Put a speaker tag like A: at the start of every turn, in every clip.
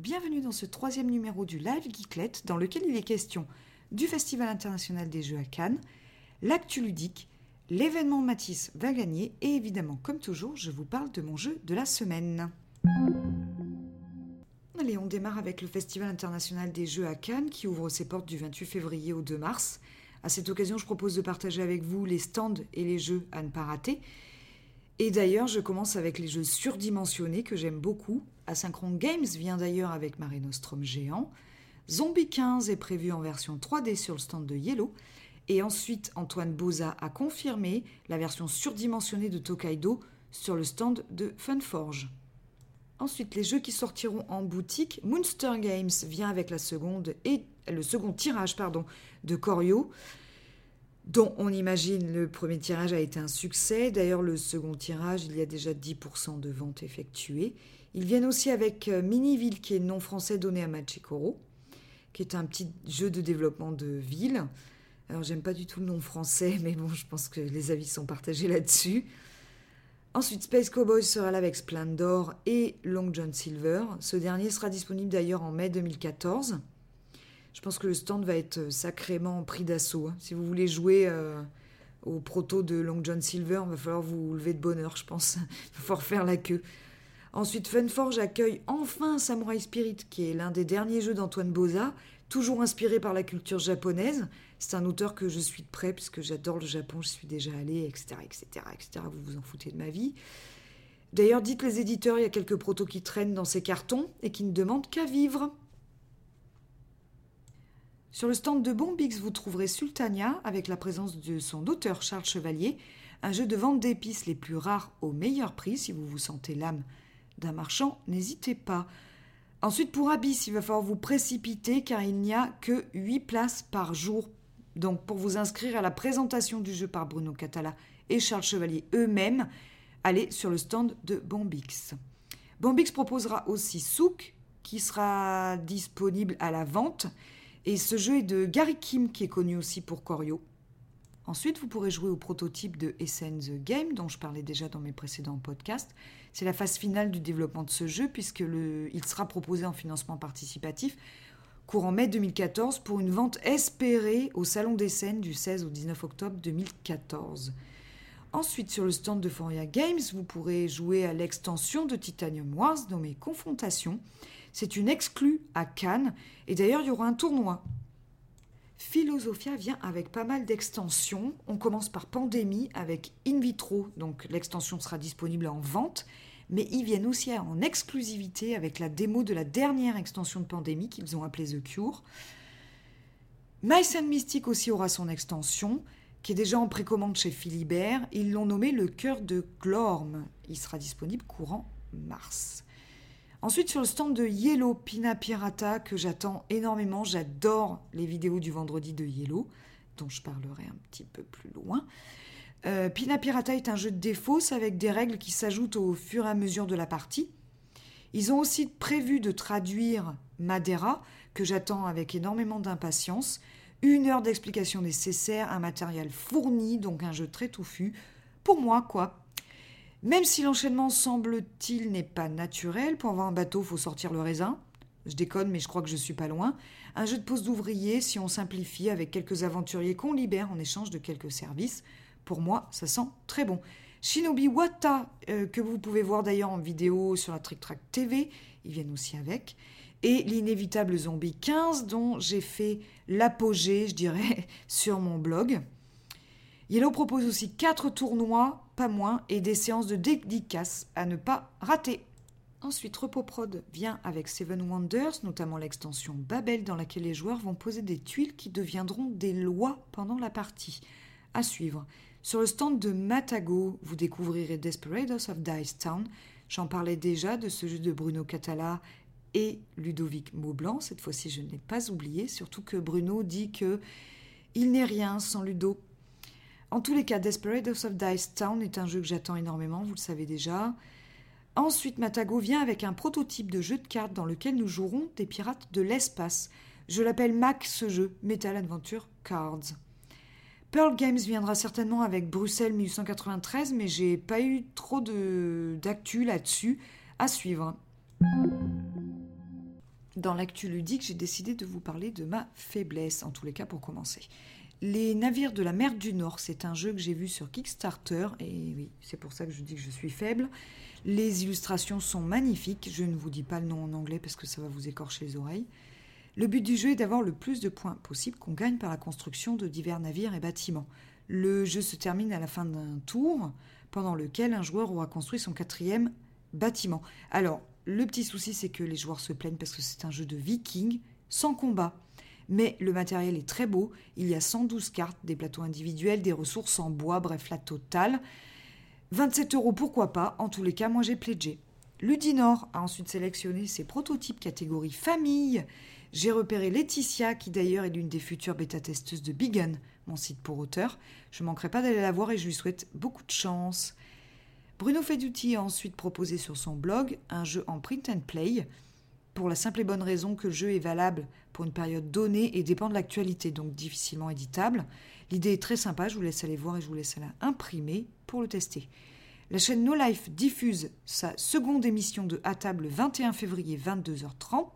A: bienvenue dans ce troisième numéro du Live Geeklet dans lequel il est question du Festival international des jeux à Cannes, l'actu ludique, l'événement Matisse va gagner et évidemment, comme toujours, je vous parle de mon jeu de la semaine. Allez, on démarre avec le Festival international des jeux à Cannes qui ouvre ses portes du 28 février au 2 mars. À cette occasion, je propose de partager avec vous les stands et les jeux à ne pas rater. Et d'ailleurs, je commence avec les jeux surdimensionnés que j'aime beaucoup. Asynchron Games vient d'ailleurs avec Mare Nostrum géant. Zombie 15 est prévu en version 3D sur le stand de Yellow. Et ensuite, Antoine Boza a confirmé la version surdimensionnée de Tokaido sur le stand de Funforge. Ensuite, les jeux qui sortiront en boutique, Moonster Games vient avec la seconde et le second tirage pardon, de Corio dont on imagine le premier tirage a été un succès. D'ailleurs, le second tirage, il y a déjà 10% de ventes effectuées. Ils viennent aussi avec euh, Miniville, qui est le nom français donné à Machikoro, qui est un petit jeu de développement de ville. Alors, j'aime pas du tout le nom français, mais bon, je pense que les avis sont partagés là-dessus. Ensuite, Space Cowboy sera là avec Splendor et Long John Silver. Ce dernier sera disponible d'ailleurs en mai 2014. Je pense que le stand va être euh, sacrément pris d'assaut. Hein. Si vous voulez jouer euh, au proto de Long John Silver, il va falloir vous lever de bonheur, je pense. il va falloir faire la queue. Ensuite, Funforge accueille enfin Samurai Spirit, qui est l'un des derniers jeux d'Antoine Boza, toujours inspiré par la culture japonaise. C'est un auteur que je suis de près, puisque j'adore le Japon, je suis déjà allé, etc., etc., etc. Vous vous en foutez de ma vie. D'ailleurs, dites les éditeurs, il y a quelques protos qui traînent dans ces cartons et qui ne demandent qu'à vivre. Sur le stand de Bombix, vous trouverez Sultania avec la présence de son auteur Charles Chevalier, un jeu de vente d'épices les plus rares au meilleur prix. Si vous vous sentez l'âme d'un marchand, n'hésitez pas. Ensuite, pour Abyss, il va falloir vous précipiter car il n'y a que 8 places par jour. Donc, pour vous inscrire à la présentation du jeu par Bruno Catala et Charles Chevalier eux-mêmes, allez sur le stand de Bombix. Bombix proposera aussi Souk qui sera disponible à la vente et ce jeu est de Gary Kim, qui est connu aussi pour Corio. Ensuite, vous pourrez jouer au prototype de Essence Game, dont je parlais déjà dans mes précédents podcasts. C'est la phase finale du développement de ce jeu, puisqu'il sera proposé en financement participatif courant mai 2014 pour une vente espérée au Salon des du 16 au 19 octobre 2014. Ensuite, sur le stand de Foria Games, vous pourrez jouer à l'extension de Titanium Wars nommée Confrontation, c'est une exclue à Cannes. Et d'ailleurs, il y aura un tournoi. Philosophia vient avec pas mal d'extensions. On commence par Pandémie avec In Vitro, donc l'extension sera disponible en vente. Mais ils viennent aussi en exclusivité avec la démo de la dernière extension de Pandémie qu'ils ont appelée The Cure. Mice and Mystic aussi aura son extension, qui est déjà en précommande chez Philibert. Ils l'ont nommé le cœur de Glorm. Il sera disponible courant mars. Ensuite, sur le stand de Yellow Pina Pirata, que j'attends énormément, j'adore les vidéos du vendredi de Yellow, dont je parlerai un petit peu plus loin. Euh, Pina Pirata est un jeu de défausse avec des règles qui s'ajoutent au fur et à mesure de la partie. Ils ont aussi prévu de traduire Madeira, que j'attends avec énormément d'impatience. Une heure d'explication nécessaire, un matériel fourni, donc un jeu très touffu. Pour moi, quoi, même si l'enchaînement semble-t-il n'est pas naturel, pour avoir un bateau, faut sortir le raisin. Je déconne, mais je crois que je suis pas loin. Un jeu de pose d'ouvrier, si on simplifie, avec quelques aventuriers qu'on libère en échange de quelques services. Pour moi, ça sent très bon. Shinobi Wata, euh, que vous pouvez voir d'ailleurs en vidéo sur la Trick Track TV, ils viennent aussi avec. Et l'inévitable Zombie 15, dont j'ai fait l'apogée, je dirais, sur mon blog. Yellow propose aussi quatre tournois, pas moins, et des séances de dédicaces à ne pas rater. Ensuite, RepoProd vient avec Seven Wonders, notamment l'extension Babel, dans laquelle les joueurs vont poser des tuiles qui deviendront des lois pendant la partie. À suivre. Sur le stand de Matago, vous découvrirez Desperados of Dice Town. J'en parlais déjà de ce jeu de Bruno Catala et Ludovic Maublanc. Cette fois-ci, je ne l'ai pas oublié, surtout que Bruno dit que il n'est rien sans Ludo en tous les cas, Desperados of Dice Town est un jeu que j'attends énormément, vous le savez déjà. Ensuite, Matago vient avec un prototype de jeu de cartes dans lequel nous jouerons des pirates de l'espace. Je l'appelle MAC ce jeu, Metal Adventure Cards. Pearl Games viendra certainement avec Bruxelles 1893, mais j'ai pas eu trop d'actu là-dessus à suivre. Dans l'actu ludique, j'ai décidé de vous parler de ma faiblesse, en tous les cas pour commencer. Les navires de la mer du Nord, c'est un jeu que j'ai vu sur Kickstarter, et oui, c'est pour ça que je dis que je suis faible. Les illustrations sont magnifiques, je ne vous dis pas le nom en anglais parce que ça va vous écorcher les oreilles. Le but du jeu est d'avoir le plus de points possible qu'on gagne par la construction de divers navires et bâtiments. Le jeu se termine à la fin d'un tour, pendant lequel un joueur aura construit son quatrième bâtiment. Alors, le petit souci, c'est que les joueurs se plaignent parce que c'est un jeu de viking sans combat. Mais le matériel est très beau. Il y a 112 cartes, des plateaux individuels, des ressources en bois, bref, la totale. 27 euros, pourquoi pas? En tous les cas, moi j'ai pledgé. Ludinor a ensuite sélectionné ses prototypes catégorie famille. J'ai repéré Laetitia, qui d'ailleurs est l'une des futures bêta-testeuses de Bigan, mon site pour auteurs. Je ne manquerai pas d'aller la voir et je lui souhaite beaucoup de chance. Bruno Feduti a ensuite proposé sur son blog un jeu en print and play, pour la simple et bonne raison que le jeu est valable pour une période donnée et dépend de l'actualité, donc difficilement éditable. L'idée est très sympa, je vous laisse aller voir et je vous laisse la imprimer pour le tester. La chaîne No Life diffuse sa seconde émission de À table le 21 février 22h30.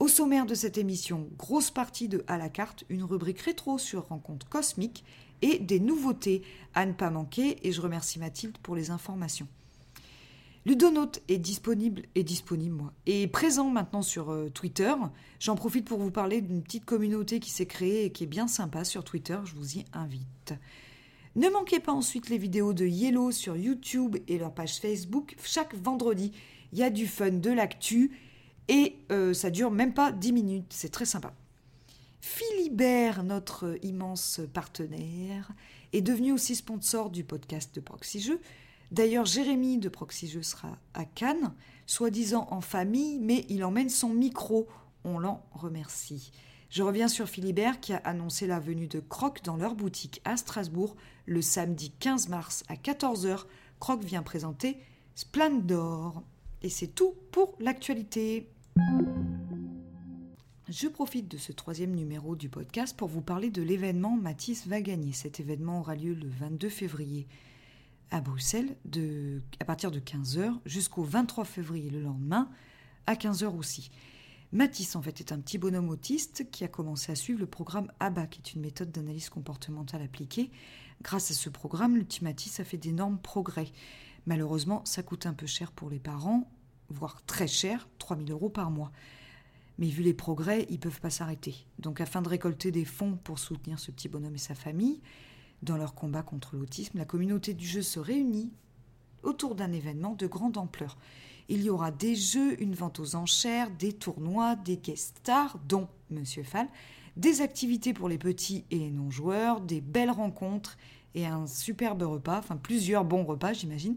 A: Au sommaire de cette émission, grosse partie de À la carte, une rubrique rétro sur rencontres cosmiques et des nouveautés à ne pas manquer. Et je remercie Mathilde pour les informations. Ludonote est disponible, est disponible moi, et présent maintenant sur euh, Twitter. J'en profite pour vous parler d'une petite communauté qui s'est créée et qui est bien sympa sur Twitter. Je vous y invite. Ne manquez pas ensuite les vidéos de Yellow sur YouTube et leur page Facebook. Chaque vendredi, il y a du fun, de l'actu et euh, ça dure même pas 10 minutes. C'est très sympa. Philibert, notre immense partenaire, est devenu aussi sponsor du podcast de Proxy Jeux. D'ailleurs, Jérémy de Proxy Jeux sera à Cannes, soi-disant en famille, mais il emmène son micro. On l'en remercie. Je reviens sur Philibert qui a annoncé la venue de Croc dans leur boutique à Strasbourg le samedi 15 mars à 14h. Croc vient présenter Splendor. Et c'est tout pour l'actualité. Je profite de ce troisième numéro du podcast pour vous parler de l'événement Matisse va gagner. Cet événement aura lieu le 22 février à Bruxelles de, à partir de 15h jusqu'au 23 février le lendemain à 15h aussi. Matisse, en fait, est un petit bonhomme autiste qui a commencé à suivre le programme ABA, qui est une méthode d'analyse comportementale appliquée. Grâce à ce programme, le petit Matisse a fait d'énormes progrès. Malheureusement, ça coûte un peu cher pour les parents, voire très cher, 3000 euros par mois. Mais vu les progrès, ils ne peuvent pas s'arrêter. Donc afin de récolter des fonds pour soutenir ce petit bonhomme et sa famille, dans leur combat contre l'autisme, la communauté du jeu se réunit autour d'un événement de grande ampleur. Il y aura des jeux, une vente aux enchères, des tournois, des guest stars, dont Monsieur Fall, des activités pour les petits et non-joueurs, des belles rencontres et un superbe repas, enfin plusieurs bons repas j'imagine,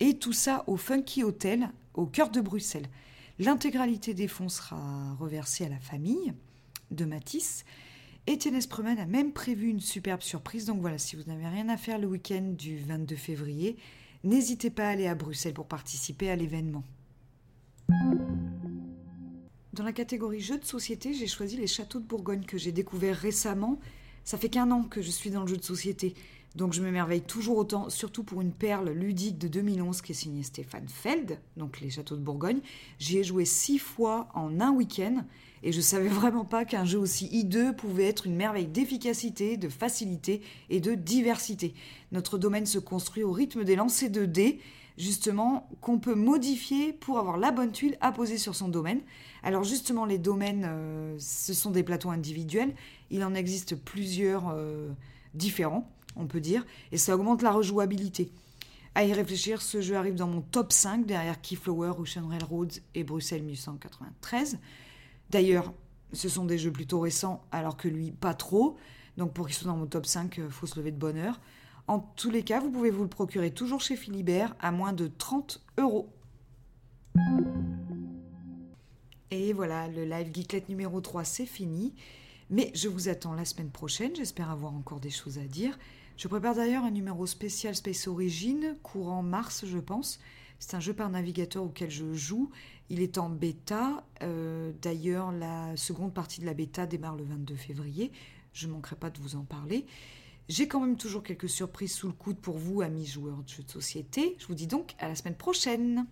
A: et tout ça au Funky Hotel au cœur de Bruxelles. L'intégralité des fonds sera reversée à la famille de Matisse. Etienne Espreman a même prévu une superbe surprise. Donc voilà, si vous n'avez rien à faire le week-end du 22 février, n'hésitez pas à aller à Bruxelles pour participer à l'événement. Dans la catégorie jeux de société, j'ai choisi les châteaux de Bourgogne que j'ai découverts récemment. Ça fait qu'un an que je suis dans le jeu de société. Donc je m'émerveille toujours autant, surtout pour une perle ludique de 2011 qui est signée Stéphane Feld, donc les Châteaux de Bourgogne. J'y ai joué six fois en un week-end et je savais vraiment pas qu'un jeu aussi hideux pouvait être une merveille d'efficacité, de facilité et de diversité. Notre domaine se construit au rythme des lancers de dés, justement, qu'on peut modifier pour avoir la bonne tuile à poser sur son domaine. Alors justement, les domaines, euh, ce sont des plateaux individuels. Il en existe plusieurs euh, différents on peut dire, et ça augmente la rejouabilité. À y réfléchir, ce jeu arrive dans mon top 5 derrière Keyflower, Ocean Railroads et Bruxelles 1893. D'ailleurs, ce sont des jeux plutôt récents, alors que lui, pas trop. Donc pour qu'il soit dans mon top 5, il euh, faut se lever de bonne heure. En tous les cas, vous pouvez vous le procurer toujours chez Philibert à moins de 30 euros. Et voilà, le live Geeklet numéro 3, c'est fini. Mais je vous attends la semaine prochaine. J'espère avoir encore des choses à dire. Je prépare d'ailleurs un numéro spécial Space Origin, courant mars, je pense. C'est un jeu par navigateur auquel je joue. Il est en bêta. Euh, d'ailleurs, la seconde partie de la bêta démarre le 22 février. Je ne manquerai pas de vous en parler. J'ai quand même toujours quelques surprises sous le coude pour vous, amis joueurs de jeux de société. Je vous dis donc à la semaine prochaine.